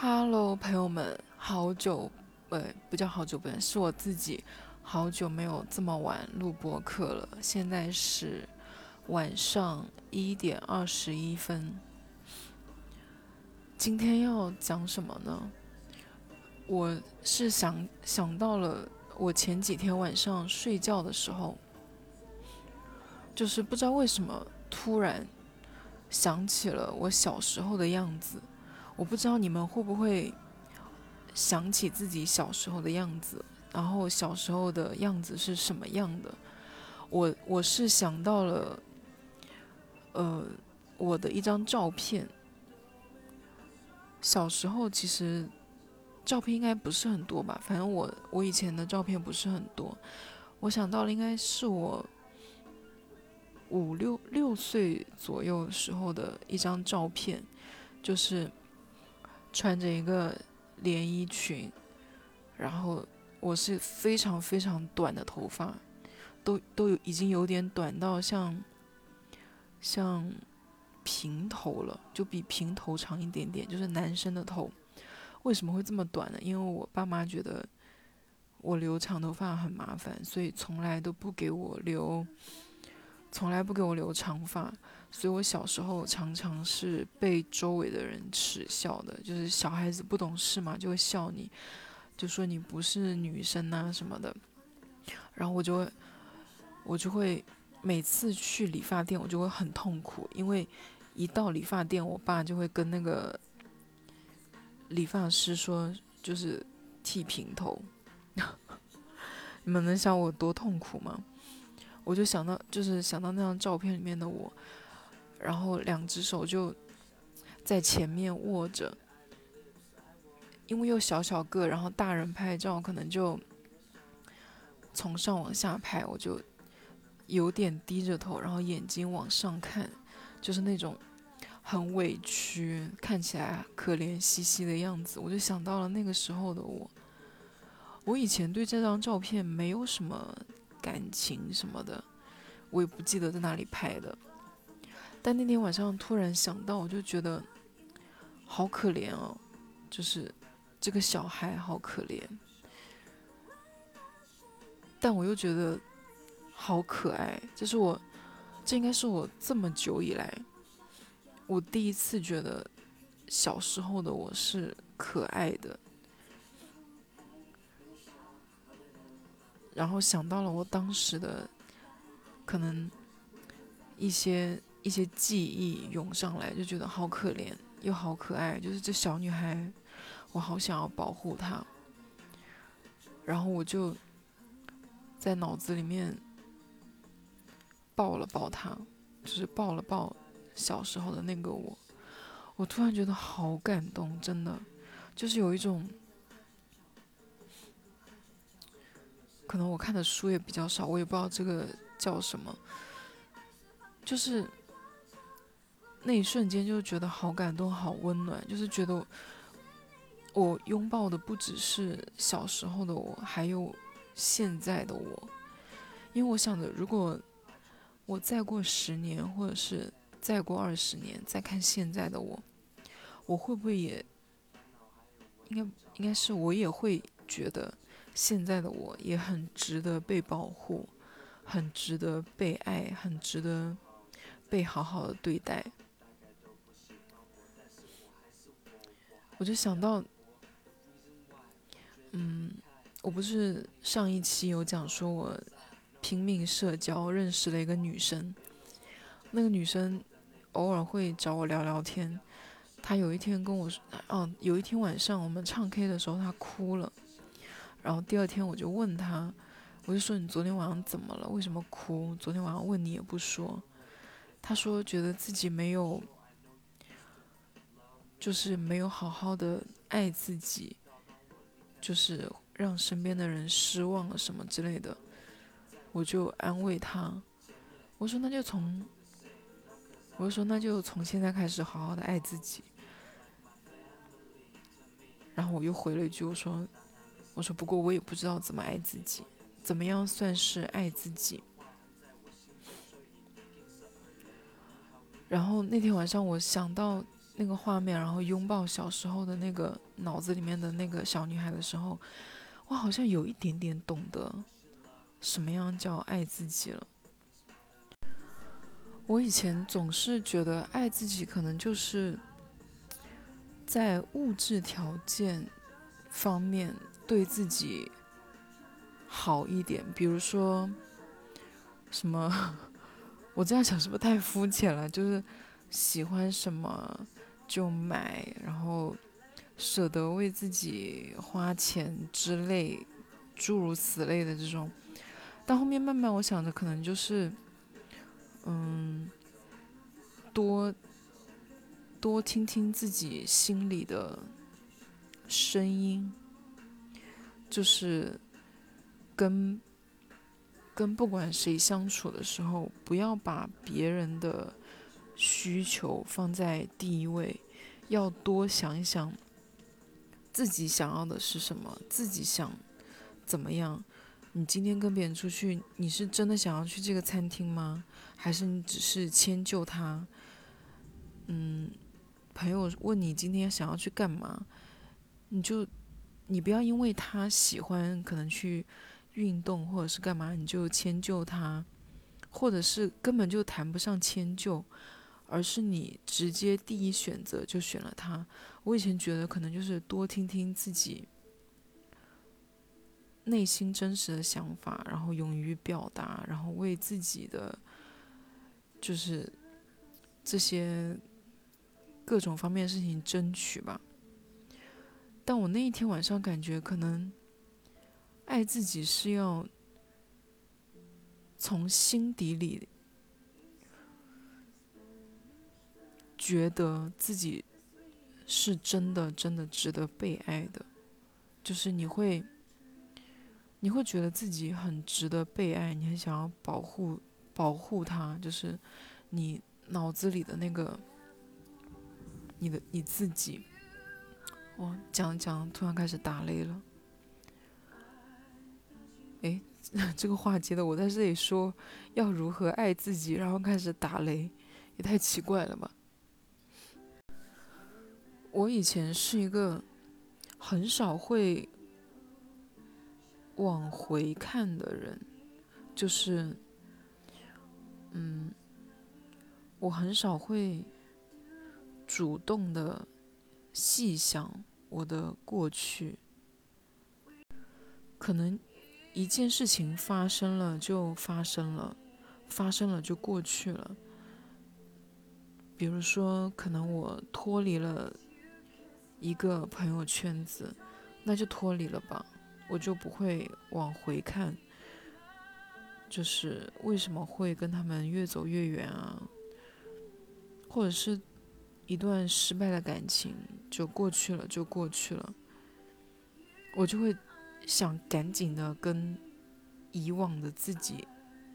Hello，朋友们，好久，呃，不叫好久不见，是我自己好久没有这么晚录播课了。现在是晚上一点二十一分。今天要讲什么呢？我是想想到了我前几天晚上睡觉的时候，就是不知道为什么突然想起了我小时候的样子。我不知道你们会不会想起自己小时候的样子，然后小时候的样子是什么样的？我我是想到了，呃，我的一张照片。小时候其实照片应该不是很多吧，反正我我以前的照片不是很多。我想到了，应该是我五六六岁左右时候的一张照片，就是。穿着一个连衣裙，然后我是非常非常短的头发，都都有已经有点短到像像平头了，就比平头长一点点，就是男生的头。为什么会这么短呢？因为我爸妈觉得我留长头发很麻烦，所以从来都不给我留，从来不给我留长发。所以我小时候常常是被周围的人耻笑的，就是小孩子不懂事嘛，就会笑你，就说你不是女生呐什么的。然后我就会，我就会每次去理发店，我就会很痛苦，因为一到理发店，我爸就会跟那个理发师说，就是剃平头。你们能想我多痛苦吗？我就想到，就是想到那张照片里面的我。然后两只手就在前面握着，因为又小小个，然后大人拍照可能就从上往下拍，我就有点低着头，然后眼睛往上看，就是那种很委屈，看起来可怜兮兮的样子。我就想到了那个时候的我，我以前对这张照片没有什么感情什么的，我也不记得在哪里拍的。但那天晚上突然想到，我就觉得好可怜哦，就是这个小孩好可怜，但我又觉得好可爱。这是我，这应该是我这么久以来，我第一次觉得小时候的我是可爱的。然后想到了我当时的可能一些。一些记忆涌上来，就觉得好可怜又好可爱。就是这小女孩，我好想要保护她。然后我就在脑子里面抱了抱她，就是抱了抱小时候的那个我。我突然觉得好感动，真的，就是有一种，可能我看的书也比较少，我也不知道这个叫什么，就是。那一瞬间就觉得好感动、好温暖，就是觉得我拥抱的不只是小时候的我，还有现在的我。因为我想着，如果我再过十年，或者是再过二十年，再看现在的我，我会不会也应该应该是我也会觉得现在的我也很值得被保护，很值得被爱，很值得被好好的对待。我就想到，嗯，我不是上一期有讲说，我拼命社交认识了一个女生，那个女生偶尔会找我聊聊天。她有一天跟我说，哦，有一天晚上我们唱 K 的时候，她哭了。然后第二天我就问她，我就说你昨天晚上怎么了？为什么哭？昨天晚上问你也不说。她说觉得自己没有。就是没有好好的爱自己，就是让身边的人失望了什么之类的，我就安慰他，我说那就从，我说那就从现在开始好好的爱自己。然后我又回了一句，我说，我说不过我也不知道怎么爱自己，怎么样算是爱自己。然后那天晚上我想到。那个画面，然后拥抱小时候的那个脑子里面的那个小女孩的时候，我好像有一点点懂得什么样叫爱自己了。我以前总是觉得爱自己可能就是在物质条件方面对自己好一点，比如说什么，我这样想是不是太肤浅了？就是喜欢什么就买，然后舍得为自己花钱之类，诸如此类的这种。到后面慢慢我想着可能就是。嗯，多多听听自己心里的声音，就是跟跟不管谁相处的时候，不要把别人的需求放在第一位，要多想一想自己想要的是什么，自己想怎么样。你今天跟别人出去，你是真的想要去这个餐厅吗？还是你只是迁就他？嗯，朋友问你今天想要去干嘛，你就你不要因为他喜欢可能去运动或者是干嘛，你就迁就他，或者是根本就谈不上迁就，而是你直接第一选择就选了他。我以前觉得可能就是多听听自己。内心真实的想法，然后勇于表达，然后为自己的就是这些各种方面的事情争取吧。但我那一天晚上感觉，可能爱自己是要从心底里觉得自己是真的、真的值得被爱的，就是你会。你会觉得自己很值得被爱，你很想要保护保护他，就是你脑子里的那个你的你自己。我讲讲，突然开始打雷了。哎，这个话接的我在这里说要如何爱自己，然后开始打雷，也太奇怪了吧？我以前是一个很少会。往回看的人，就是，嗯，我很少会主动的细想我的过去。可能一件事情发生了就发生了，发生了就过去了。比如说，可能我脱离了一个朋友圈子，那就脱离了吧。我就不会往回看，就是为什么会跟他们越走越远啊？或者是一段失败的感情就过去了，就过去了，我就会想赶紧的跟以往的自己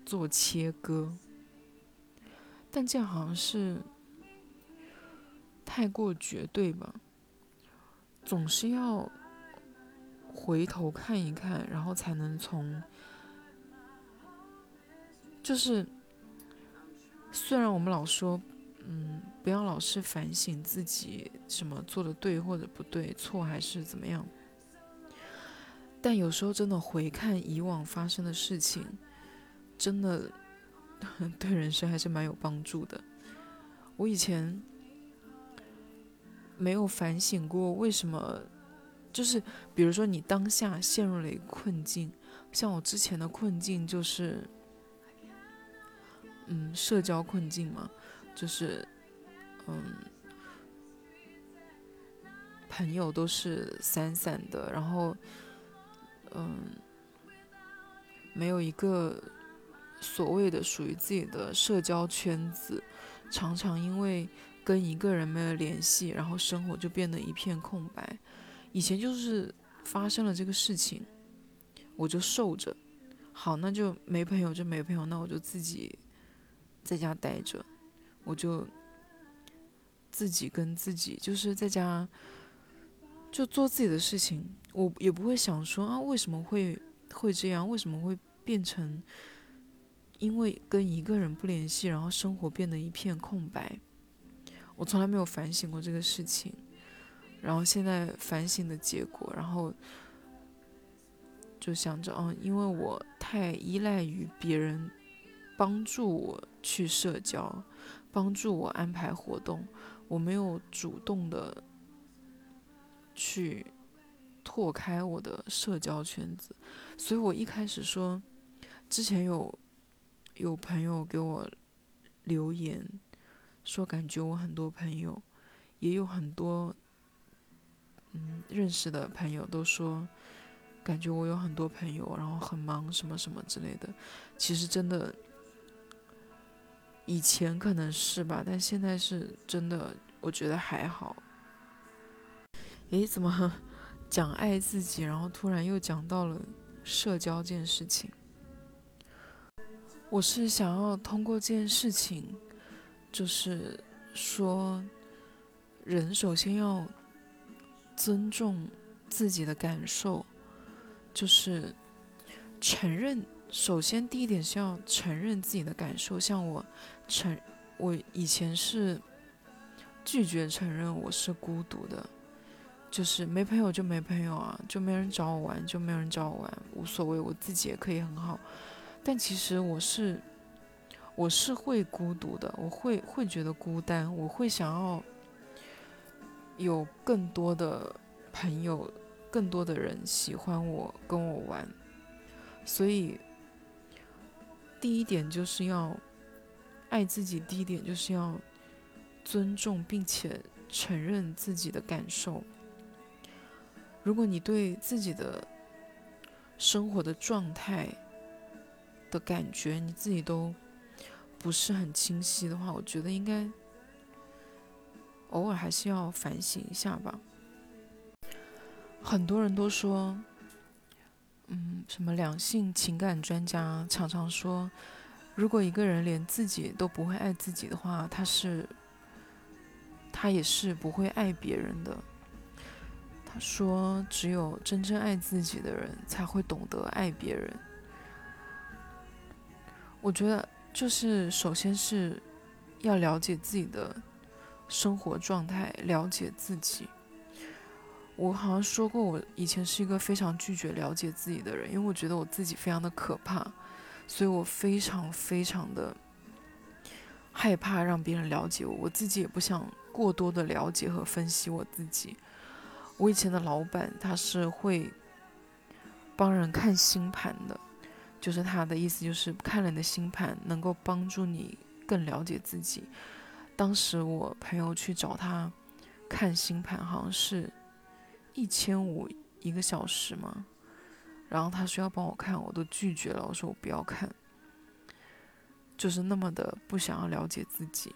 做切割，但这样好像是太过绝对吧？总是要。回头看一看，然后才能从，就是，虽然我们老说，嗯，不要老是反省自己什么做的对或者不对，错还是怎么样，但有时候真的回看以往发生的事情，真的 对人生还是蛮有帮助的。我以前没有反省过为什么。就是，比如说你当下陷入了一个困境，像我之前的困境就是，嗯，社交困境嘛，就是，嗯，朋友都是散散的，然后，嗯，没有一个所谓的属于自己的社交圈子，常常因为跟一个人没有联系，然后生活就变得一片空白。以前就是发生了这个事情，我就受着，好，那就没朋友就没朋友，那我就自己在家待着，我就自己跟自己就是在家就做自己的事情，我也不会想说啊为什么会会这样，为什么会变成因为跟一个人不联系，然后生活变得一片空白，我从来没有反省过这个事情，然后现在反省的结果，然后就想着，嗯，因为我太依赖于别人帮助我去社交，帮助我安排活动，我没有主动的去拓开我的社交圈子，所以我一开始说，之前有有朋友给我。留言说，感觉我很多朋友，也有很多嗯认识的朋友都说，感觉我有很多朋友，然后很忙什么什么之类的。其实真的，以前可能是吧，但现在是真的，我觉得还好。诶，怎么 讲爱自己，然后突然又讲到了社交这件事情？我是想要通过这件事情，就是说，人首先要尊重自己的感受，就是承认。首先，第一点是要承认自己的感受。像我承，我以前是拒绝承认我是孤独的，就是没朋友就没朋友啊，就没人找我玩就没人找我玩，无所谓，我自己也可以很好。但其实我是，我是会孤独的，我会会觉得孤单，我会想要有更多的朋友，更多的人喜欢我，跟我玩。所以，第一点就是要爱自己，第一点就是要尊重并且承认自己的感受。如果你对自己的生活的状态，的感觉你自己都不是很清晰的话，我觉得应该偶尔还是要反省一下吧。很多人都说，嗯，什么两性情感专家常常说，如果一个人连自己都不会爱自己的话，他是他也是不会爱别人的。他说，只有真正爱自己的人才会懂得爱别人。我觉得就是首先是要了解自己的生活状态，了解自己。我好像说过，我以前是一个非常拒绝了解自己的人，因为我觉得我自己非常的可怕，所以我非常非常的害怕让别人了解我，我自己也不想过多的了解和分析我自己。我以前的老板他是会帮人看星盘的。就是他的意思，就是看了你的星盘，能够帮助你更了解自己。当时我朋友去找他看星盘，好像是一千五一个小时嘛，然后他说要帮我看，我都拒绝了，我说我不要看，就是那么的不想要了解自己。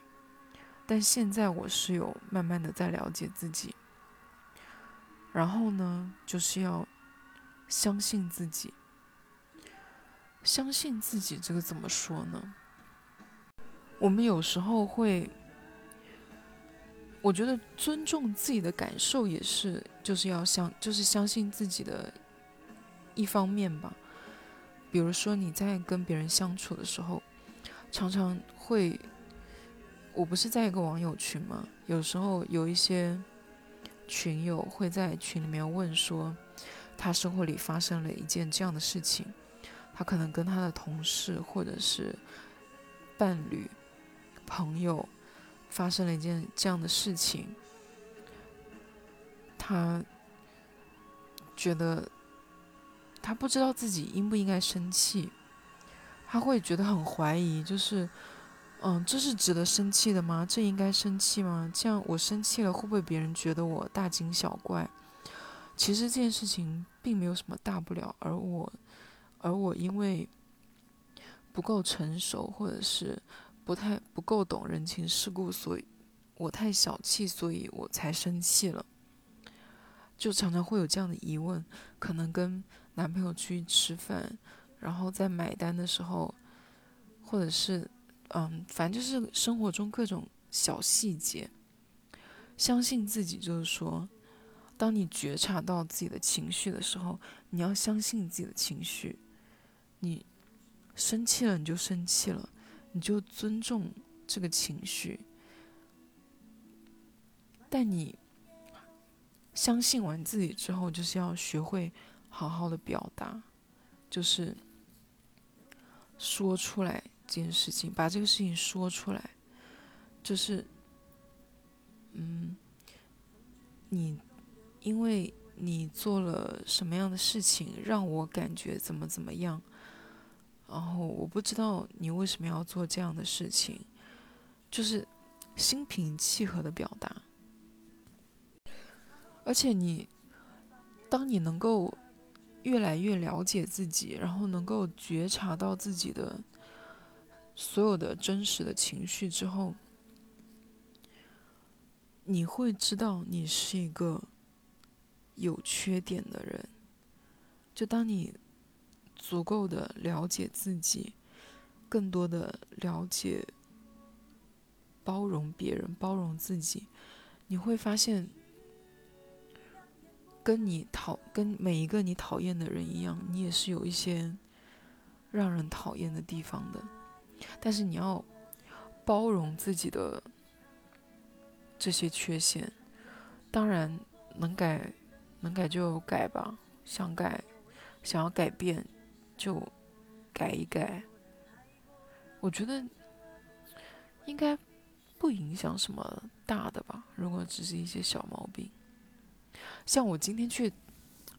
但现在我是有慢慢的在了解自己，然后呢，就是要相信自己。相信自己，这个怎么说呢？我们有时候会，我觉得尊重自己的感受也是，就是要相，就是相信自己的一方面吧。比如说你在跟别人相处的时候，常常会，我不是在一个网友群吗？有时候有一些群友会在群里面问说，他生活里发生了一件这样的事情。他可能跟他的同事或者是伴侣、朋友发生了一件这样的事情，他觉得他不知道自己应不应该生气，他会觉得很怀疑，就是，嗯，这是值得生气的吗？这应该生气吗？这样我生气了，会不会别人觉得我大惊小怪？其实这件事情并没有什么大不了，而我。而我因为不够成熟，或者是不太不够懂人情世故，所以我太小气，所以我才生气了。就常常会有这样的疑问，可能跟男朋友去吃饭，然后在买单的时候，或者是嗯，反正就是生活中各种小细节。相信自己，就是说，当你觉察到自己的情绪的时候，你要相信自己的情绪。你生气了，你就生气了，你就尊重这个情绪。但你相信完自己之后，就是要学会好好的表达，就是说出来这件事情，把这个事情说出来，就是，嗯，你因为你做了什么样的事情，让我感觉怎么怎么样，然后我不知道你为什么要做这样的事情，就是心平气和的表达。而且你，当你能够越来越了解自己，然后能够觉察到自己的所有的真实的情绪之后，你会知道你是一个有缺点的人。就当你足够的了解自己，更多的了解、包容别人、包容自己，你会发现。跟你讨跟每一个你讨厌的人一样，你也是有一些让人讨厌的地方的，但是你要包容自己的这些缺陷。当然，能改能改就改吧，想改想要改变就改一改。我觉得应该不影响什么大的吧，如果只是一些小毛病。像我今天去，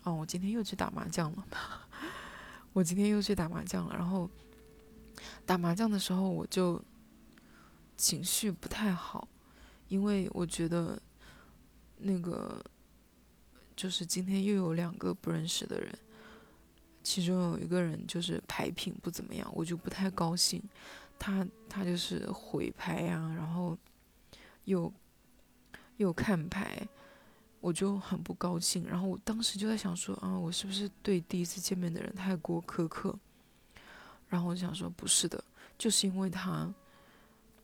哦，我今天又去打麻将了。我今天又去打麻将了，然后打麻将的时候我就情绪不太好，因为我觉得那个就是今天又有两个不认识的人，其中有一个人就是牌品不怎么样，我就不太高兴。他他就是毁牌呀，然后又又看牌。我就很不高兴，然后我当时就在想说，啊，我是不是对第一次见面的人太过苛刻？然后我想说，不是的，就是因为他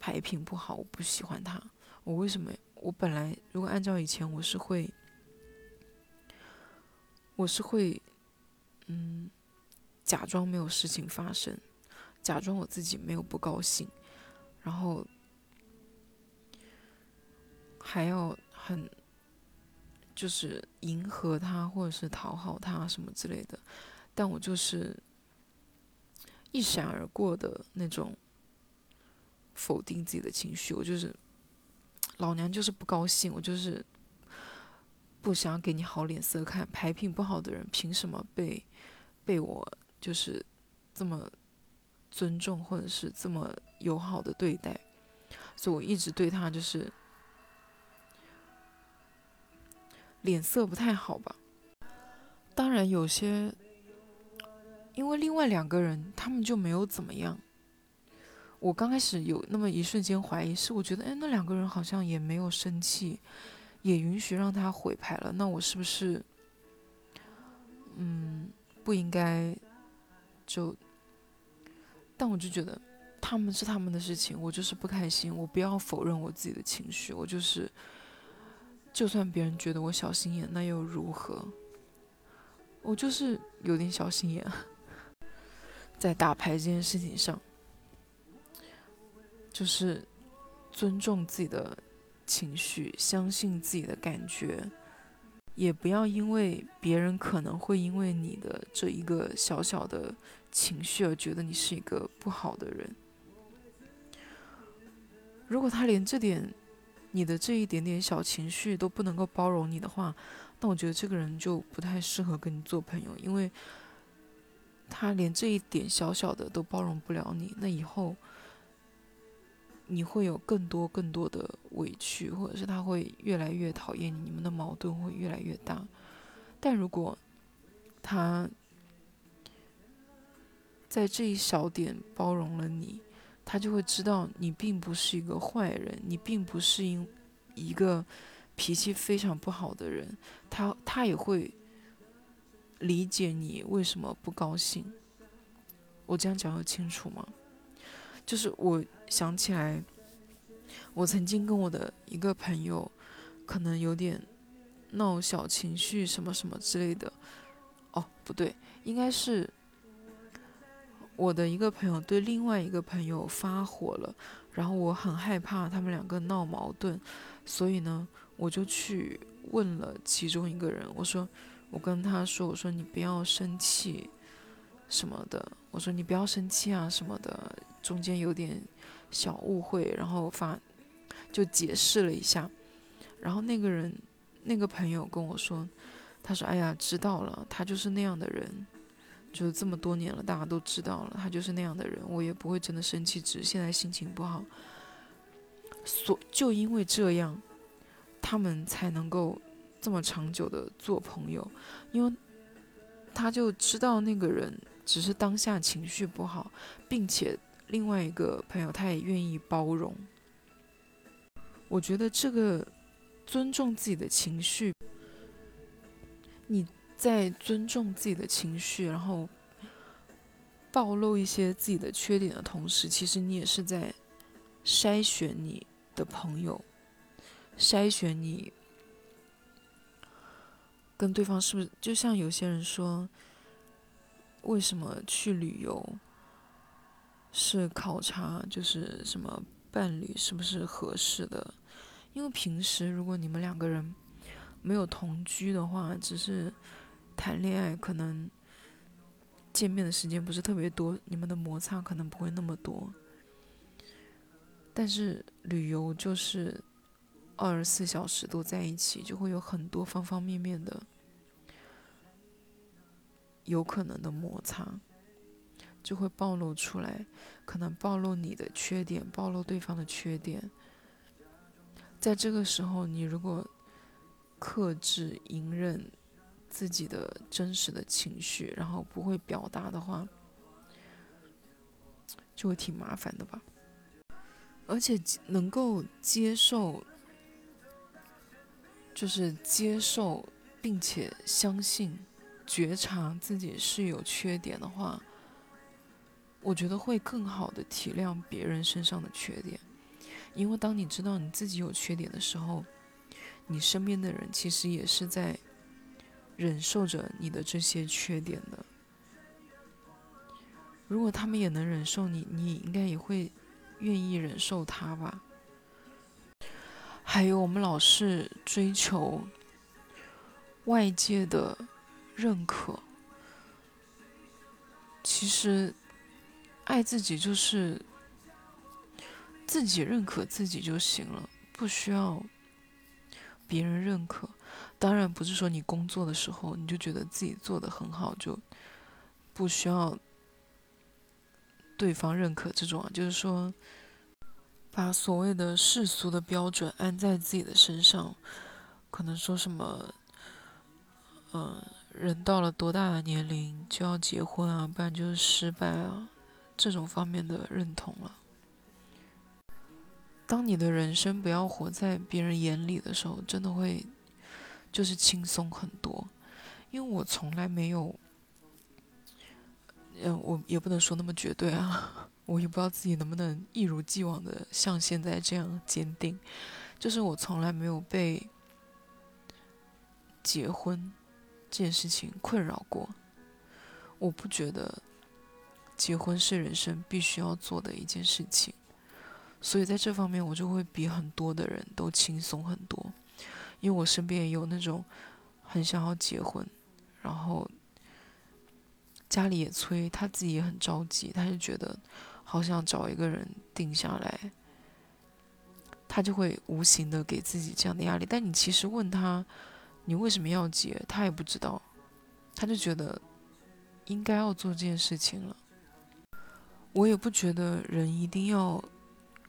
牌品不好，我不喜欢他。我为什么？我本来如果按照以前，我是会，我是会，嗯，假装没有事情发生，假装我自己没有不高兴，然后还要很。就是迎合他，或者是讨好他什么之类的，但我就是一闪而过的那种否定自己的情绪。我就是老娘就是不高兴，我就是不想给你好脸色看。牌品不好的人凭什么被被我就是这么尊重，或者是这么友好的对待？所以我一直对他就是。脸色不太好吧？当然有些，因为另外两个人他们就没有怎么样。我刚开始有那么一瞬间怀疑，是我觉得，哎，那两个人好像也没有生气，也允许让他毁牌了。那我是不是，嗯，不应该就？但我就觉得他们是他们的事情，我就是不开心，我不要否认我自己的情绪，我就是。就算别人觉得我小心眼，那又如何？我就是有点小心眼，在打牌这件事情上，就是尊重自己的情绪，相信自己的感觉，也不要因为别人可能会因为你的这一个小小的情绪而觉得你是一个不好的人。如果他连这点，你的这一点点小情绪都不能够包容你的话，那我觉得这个人就不太适合跟你做朋友，因为他连这一点小小的都包容不了你，那以后你会有更多更多的委屈，或者是他会越来越讨厌你，你们的矛盾会越来越大。但如果他在这一小点包容了你，他就会知道你并不是一个坏人，你并不是因一个脾气非常不好的人，他他也会理解你为什么不高兴。我这样讲的清楚吗？就是我想起来，我曾经跟我的一个朋友，可能有点闹小情绪什么什么之类的。哦，不对，应该是。我的一个朋友对另外一个朋友发火了，然后我很害怕他们两个闹矛盾，所以呢，我就去问了其中一个人，我说，我跟他说，我说你不要生气什么的，我说你不要生气啊什么的，中间有点小误会，然后发就解释了一下，然后那个人那个朋友跟我说，他说，哎呀，知道了，他就是那样的人。就是这么多年了，大家都知道了，他就是那样的人，我也不会真的生气，只是现在心情不好。所就因为这样，他们才能够这么长久的做朋友，因为他就知道那个人只是当下情绪不好，并且另外一个朋友他也愿意包容。我觉得这个尊重自己的情绪，你。在尊重自己的情绪，然后暴露一些自己的缺点的同时，其实你也是在筛选你的朋友，筛选你跟对方是不是就像有些人说，为什么去旅游是考察就是什么伴侣是不是合适的？因为平时如果你们两个人没有同居的话，只是。谈恋爱可能见面的时间不是特别多，你们的摩擦可能不会那么多。但是旅游就是二十四小时都在一起，就会有很多方方面面的有可能的摩擦，就会暴露出来，可能暴露你的缺点，暴露对方的缺点。在这个时候，你如果克制、隐忍。自己的真实的情绪，然后不会表达的话，就会挺麻烦的吧。而且能够接受，就是接受并且相信、觉察自己是有缺点的话，我觉得会更好的体谅别人身上的缺点。因为当你知道你自己有缺点的时候，你身边的人其实也是在。忍受着你的这些缺点的，如果他们也能忍受你，你应该也会愿意忍受他吧。还有，我们老是追求外界的认可，其实爱自己就是自己认可自己就行了，不需要别人认可。当然不是说你工作的时候你就觉得自己做的很好，就不需要对方认可这种啊。就是说，把所谓的世俗的标准安在自己的身上，可能说什么，嗯，人到了多大的年龄就要结婚啊，不然就是失败啊，这种方面的认同了。当你的人生不要活在别人眼里的时候，真的会。就是轻松很多，因为我从来没有，嗯，我也不能说那么绝对啊，我也不知道自己能不能一如既往的像现在这样坚定。就是我从来没有被结婚这件事情困扰过，我不觉得结婚是人生必须要做的一件事情，所以在这方面我就会比很多的人都轻松很多。因为我身边也有那种很想要结婚，然后家里也催，他自己也很着急，他就觉得好想找一个人定下来，他就会无形的给自己这样的压力。但你其实问他，你为什么要结，他也不知道，他就觉得应该要做这件事情了。我也不觉得人一定要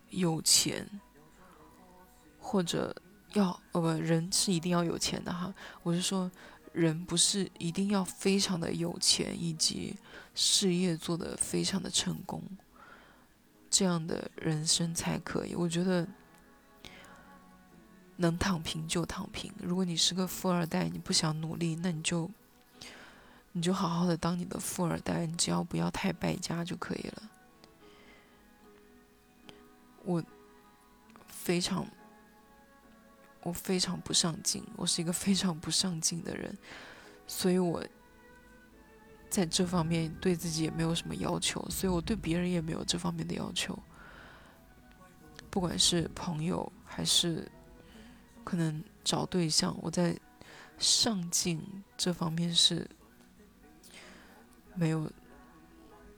有钱，或者。要呃不，人是一定要有钱的哈。我是说，人不是一定要非常的有钱，以及事业做得非常的成功，这样的人生才可以。我觉得能躺平就躺平。如果你是个富二代，你不想努力，那你就你就好好的当你的富二代，你只要不要太败家就可以了。我非常。我非常不上进，我是一个非常不上进的人，所以我在这方面对自己也没有什么要求，所以我对别人也没有这方面的要求。不管是朋友还是可能找对象，我在上进这方面是没有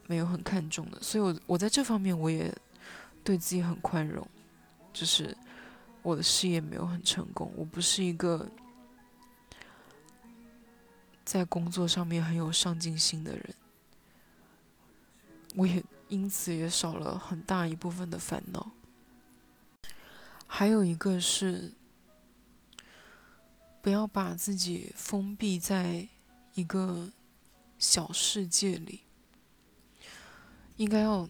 没有很看重的，所以我我在这方面我也对自己很宽容，就是我的事业没有很成功，我不是一个。在工作上面很有上进心的人，我也因此也少了很大一部分的烦恼。还有一个是，不要把自己封闭在一个小世界里，应该要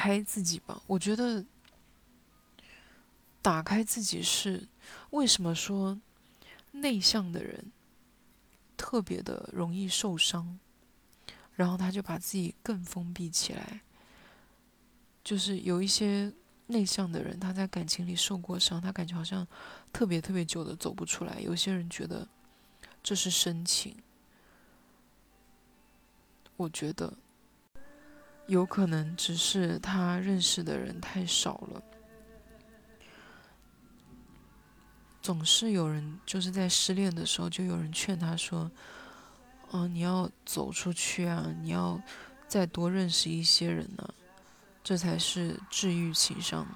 开自己吧。我觉得，打开自己是为什么说内向的人。特别的容易受伤，然后他就把自己更封闭起来。就是有一些内向的人，他在感情里受过伤，他感觉好像特别特别久的走不出来。有些人觉得这是深情，我觉得有可能只是他认识的人太少了。总是有人就是在失恋的时候，就有人劝他说：“嗯，你要走出去啊，你要再多认识一些人呢，这才是治愈情伤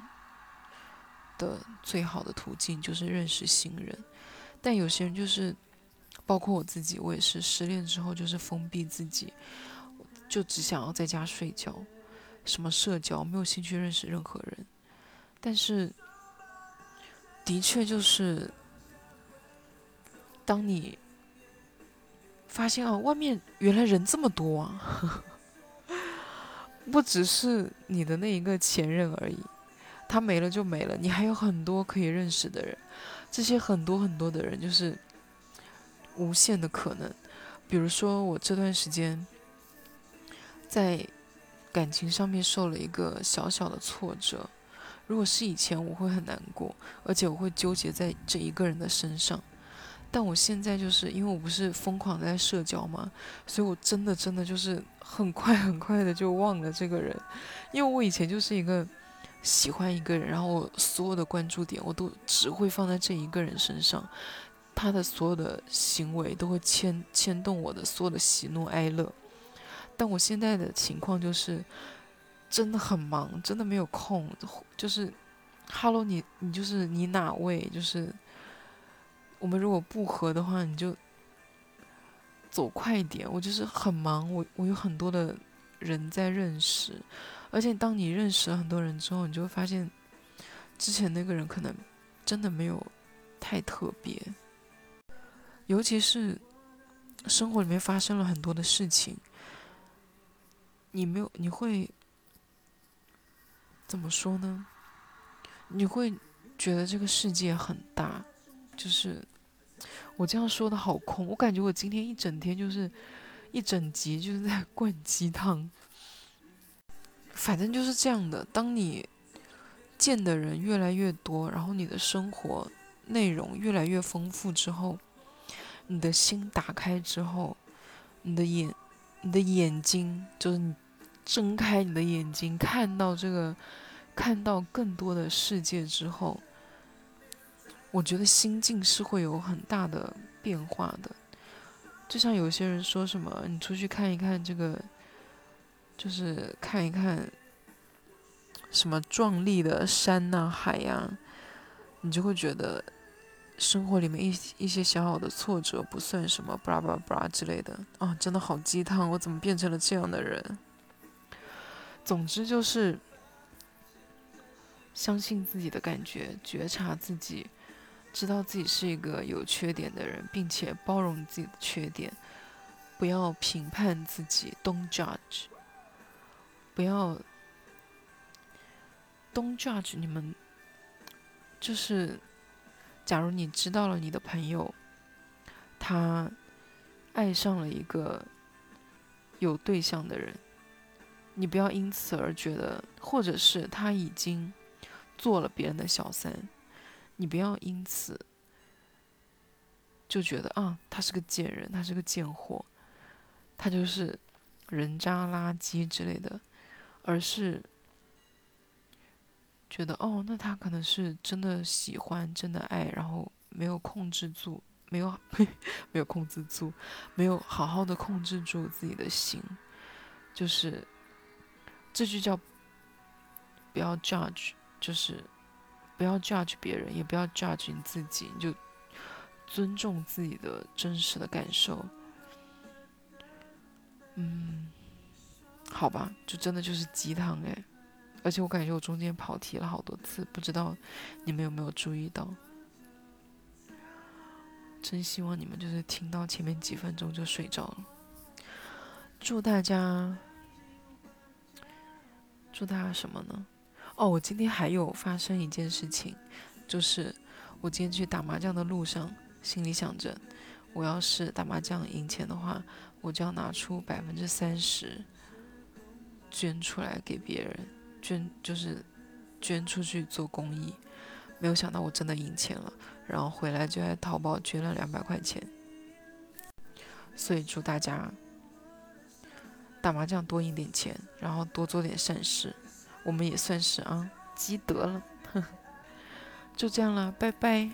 的最好的途径，就是认识新人。”但有些人就是，包括我自己，我也是失恋之后就是封闭自己，就只想要在家睡觉，什么社交没有兴趣认识任何人，但是。的确，就是当你发现啊，外面原来人这么多啊，不只是你的那一个前任而已，他没了就没了，你还有很多可以认识的人，这些很多很多的人就是无限的可能。比如说，我这段时间在感情上面受了一个小小的挫折。如果是以前，我会很难过，而且我会纠结在这一个人的身上。但我现在就是因为我不是疯狂在社交嘛，所以我真的真的就是很快很快的就忘了这个人。因为我以前就是一个喜欢一个人，然后我所有的关注点我都只会放在这一个人身上，他的所有的行为都会牵牵动我的所有的喜怒哀乐。但我现在的情况就是。真的很忙，真的没有空。就是，Hello，你你就是你哪位？就是我们如果不合的话，你就走快一点。我就是很忙，我我有很多的人在认识，而且当你认识了很多人之后，你就会发现之前那个人可能真的没有太特别。尤其是生活里面发生了很多的事情，你没有，你会。怎么说呢？你会觉得这个世界很大，就是我这样说的好空。我感觉我今天一整天就是一整集就是在灌鸡汤。反正就是这样的。当你见的人越来越多，然后你的生活内容越来越丰富之后，你的心打开之后，你的眼，你的眼睛就是你。睁开你的眼睛，看到这个，看到更多的世界之后，我觉得心境是会有很大的变化的。就像有些人说什么，你出去看一看这个，就是看一看什么壮丽的山呐、海呀，你就会觉得生活里面一一些小小的挫折不算什么，巴拉巴拉巴拉之类的啊，真的好鸡汤！我怎么变成了这样的人？总之就是相信自己的感觉，觉察自己，知道自己是一个有缺点的人，并且包容自己的缺点，不要评判自己，Don't judge，不要 Don't judge。你们就是，假如你知道了你的朋友他爱上了一个有对象的人。你不要因此而觉得，或者是他已经做了别人的小三，你不要因此就觉得啊，他是个贱人，他是个贱货。他就是人渣垃圾之类的，而是觉得哦，那他可能是真的喜欢，真的爱，然后没有控制住，没有 没有控制住，没有好好的控制住自己的心，就是这就叫不要 judge，就是不要 judge 别人，也不要 judge 你自己，你就尊重自己的真实的感受。嗯，好吧，就真的就是鸡汤哎，而且我感觉我中间跑题了好多次，不知道你们有没有注意到？真希望你们就是听到前面几分钟就睡着了。祝大家，祝大家什么呢？哦，我今天还有发生一件事情，就是我今天去打麻将的路上，心里想着，我要是打麻将赢钱的话。我就要拿出百分之三十捐出来给别人，捐就是捐出去做公益。没有想到我真的赢钱了，然后回来就在淘宝捐了两百块钱。所以祝大家打麻将多赢点钱，然后多做点善事。我们也算是啊积德了。就这样了，拜拜。